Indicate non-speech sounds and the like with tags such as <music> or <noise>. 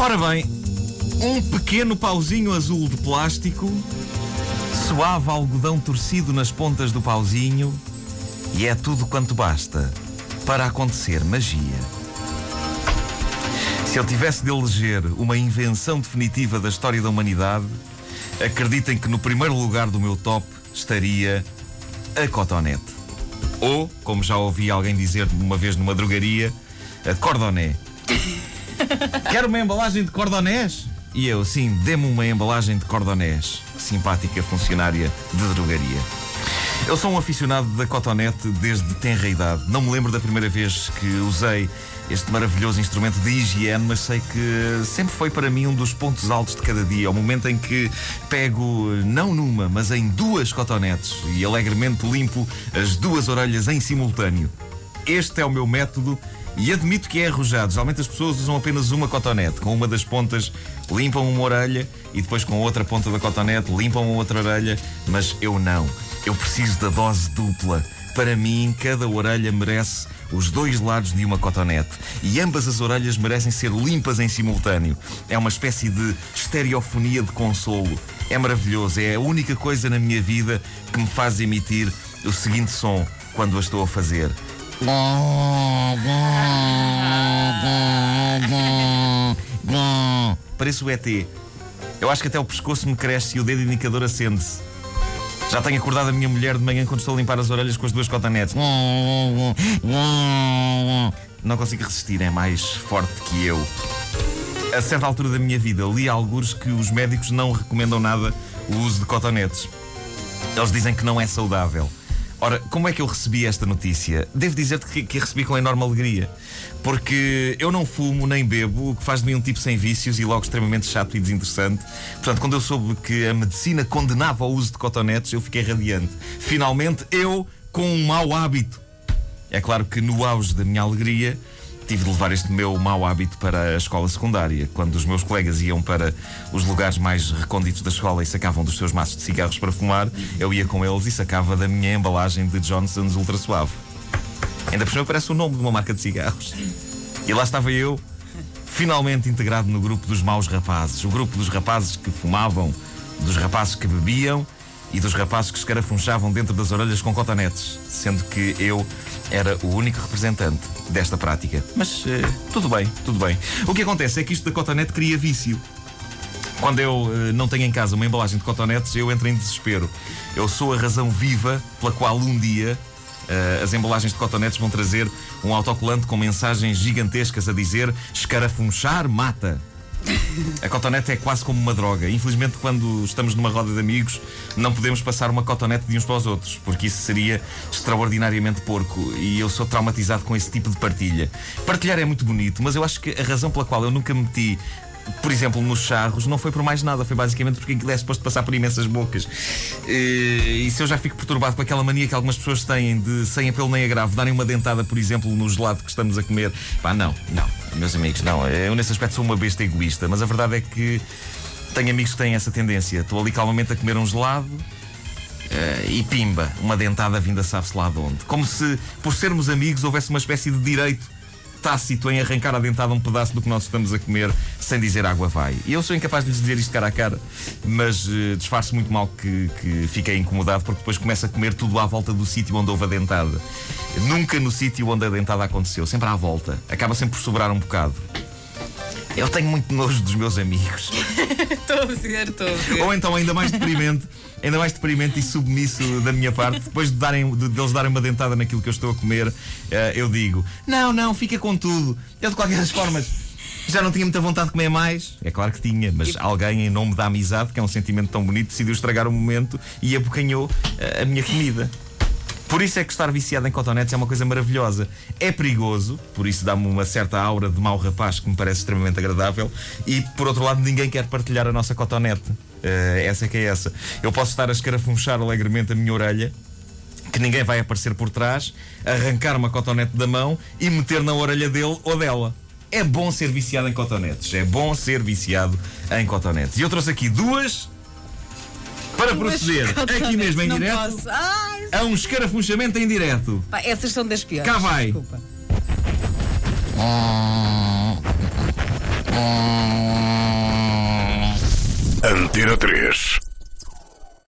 Ora bem, um pequeno pauzinho azul de plástico, suave algodão torcido nas pontas do pauzinho, e é tudo quanto basta para acontecer magia. Se eu tivesse de eleger uma invenção definitiva da história da humanidade, acreditem que no primeiro lugar do meu top estaria a cotonete. Ou, como já ouvi alguém dizer uma vez numa drogaria, a cordoné. <laughs> Quero uma embalagem de cordonés? E eu, sim, dê-me uma embalagem de cordonés. Simpática funcionária de drogaria. Eu sou um aficionado da cotonete desde tenra idade. Não me lembro da primeira vez que usei este maravilhoso instrumento de higiene, mas sei que sempre foi para mim um dos pontos altos de cada dia. O momento em que pego, não numa, mas em duas cotonetes e alegremente limpo as duas orelhas em simultâneo. Este é o meu método e admito que é arrojado. Geralmente as pessoas usam apenas uma cotonete. Com uma das pontas limpam uma orelha e depois com a outra ponta da cotonete limpam a outra orelha. Mas eu não. Eu preciso da dose dupla. Para mim, cada orelha merece os dois lados de uma cotonete. E ambas as orelhas merecem ser limpas em simultâneo. É uma espécie de estereofonia de consolo. É maravilhoso. É a única coisa na minha vida que me faz emitir o seguinte som quando a estou a fazer. Parece o ET. Eu acho que até o pescoço me cresce e o dedo indicador acende-se. Já tenho acordado a minha mulher de manhã quando estou a limpar as orelhas com as duas cotonetes. Não consigo resistir, é mais forte que eu. A certa altura da minha vida, li alguns que os médicos não recomendam nada o uso de cotonetes. Eles dizem que não é saudável. Ora, como é que eu recebi esta notícia? Devo dizer-te que, que a recebi com enorme alegria. Porque eu não fumo nem bebo, o que faz de mim um tipo sem vícios e logo extremamente chato e desinteressante. Portanto, quando eu soube que a medicina condenava o uso de cotonetes, eu fiquei radiante. Finalmente, eu com um mau hábito. É claro que no auge da minha alegria, tive de levar este meu mau hábito para a escola secundária. Quando os meus colegas iam para os lugares mais recônditos da escola e sacavam dos seus maços de cigarros para fumar, eu ia com eles e sacava da minha embalagem de Johnson's Ultra Suave. Ainda por cima parece o nome de uma marca de cigarros. E lá estava eu, finalmente integrado no grupo dos maus rapazes. O grupo dos rapazes que fumavam, dos rapazes que bebiam e dos rapazes que escarafunchavam dentro das orelhas com cotonetes, sendo que eu era o único representante desta prática. Mas uh, tudo bem, tudo bem. O que acontece é que isto da cotonete cria vício. Quando eu uh, não tenho em casa uma embalagem de cotonetes, eu entro em desespero. Eu sou a razão viva pela qual um dia uh, as embalagens de cotonetes vão trazer um autocolante com mensagens gigantescas a dizer escarafunchar mata. A cotonete é quase como uma droga. Infelizmente, quando estamos numa roda de amigos, não podemos passar uma cotonete de uns para os outros, porque isso seria extraordinariamente porco. E eu sou traumatizado com esse tipo de partilha. Partilhar é muito bonito, mas eu acho que a razão pela qual eu nunca meti por exemplo, nos charros, não foi por mais nada, foi basicamente porque aquilo é suposto passar por imensas bocas. E se eu já fico perturbado com aquela mania que algumas pessoas têm de, sem apelo nem agravo, darem uma dentada, por exemplo, no gelado que estamos a comer, pá, não, não, meus amigos, não. Eu nesse aspecto sou uma besta egoísta, mas a verdade é que tenho amigos que têm essa tendência. Estou ali calmamente a comer um gelado. Uh, e pimba, uma dentada vinda sabe-se lá de onde. Como se, por sermos amigos, houvesse uma espécie de direito tácito em arrancar a dentada um pedaço do que nós estamos a comer sem dizer água vai. E eu sou incapaz de lhes dizer isto cara a cara, mas uh, disfarço muito mal que, que fiquei incomodado porque depois começo a comer tudo à volta do sítio onde houve a dentada. Nunca no sítio onde a dentada aconteceu, sempre à volta. Acaba sempre por sobrar um bocado. Eu tenho muito nojo dos meus amigos. <laughs> Estou a ver, estou a ver. Ou então, ainda mais deprimente, ainda mais deprimente e submisso da minha parte, depois de, darem, de, de eles darem uma dentada naquilo que eu estou a comer, uh, eu digo: Não, não, fica com tudo. Eu, de qualquer das formas. Já não tinha muita vontade de comer mais? É claro que tinha, mas alguém, em nome da amizade, que é um sentimento tão bonito, decidiu estragar o momento e abocanhou uh, a minha comida. Por isso é que estar viciado em cotonetes é uma coisa maravilhosa. É perigoso, por isso dá-me uma certa aura de mau rapaz que me parece extremamente agradável. E por outro lado, ninguém quer partilhar a nossa cotonete. Uh, essa é que é essa. Eu posso estar a escarafunchar alegremente a minha orelha, que ninguém vai aparecer por trás, arrancar uma cotonete da mão e meter na orelha dele ou dela. É bom ser viciado em cotonetes. É bom ser viciado em cotonetes. E eu trouxe aqui duas para proceder aqui mesmo em não direto Posso. Ai, a um escarafunchamento em direto. pá, essas são das piores. Cá vai. Desculpa. Antena 3.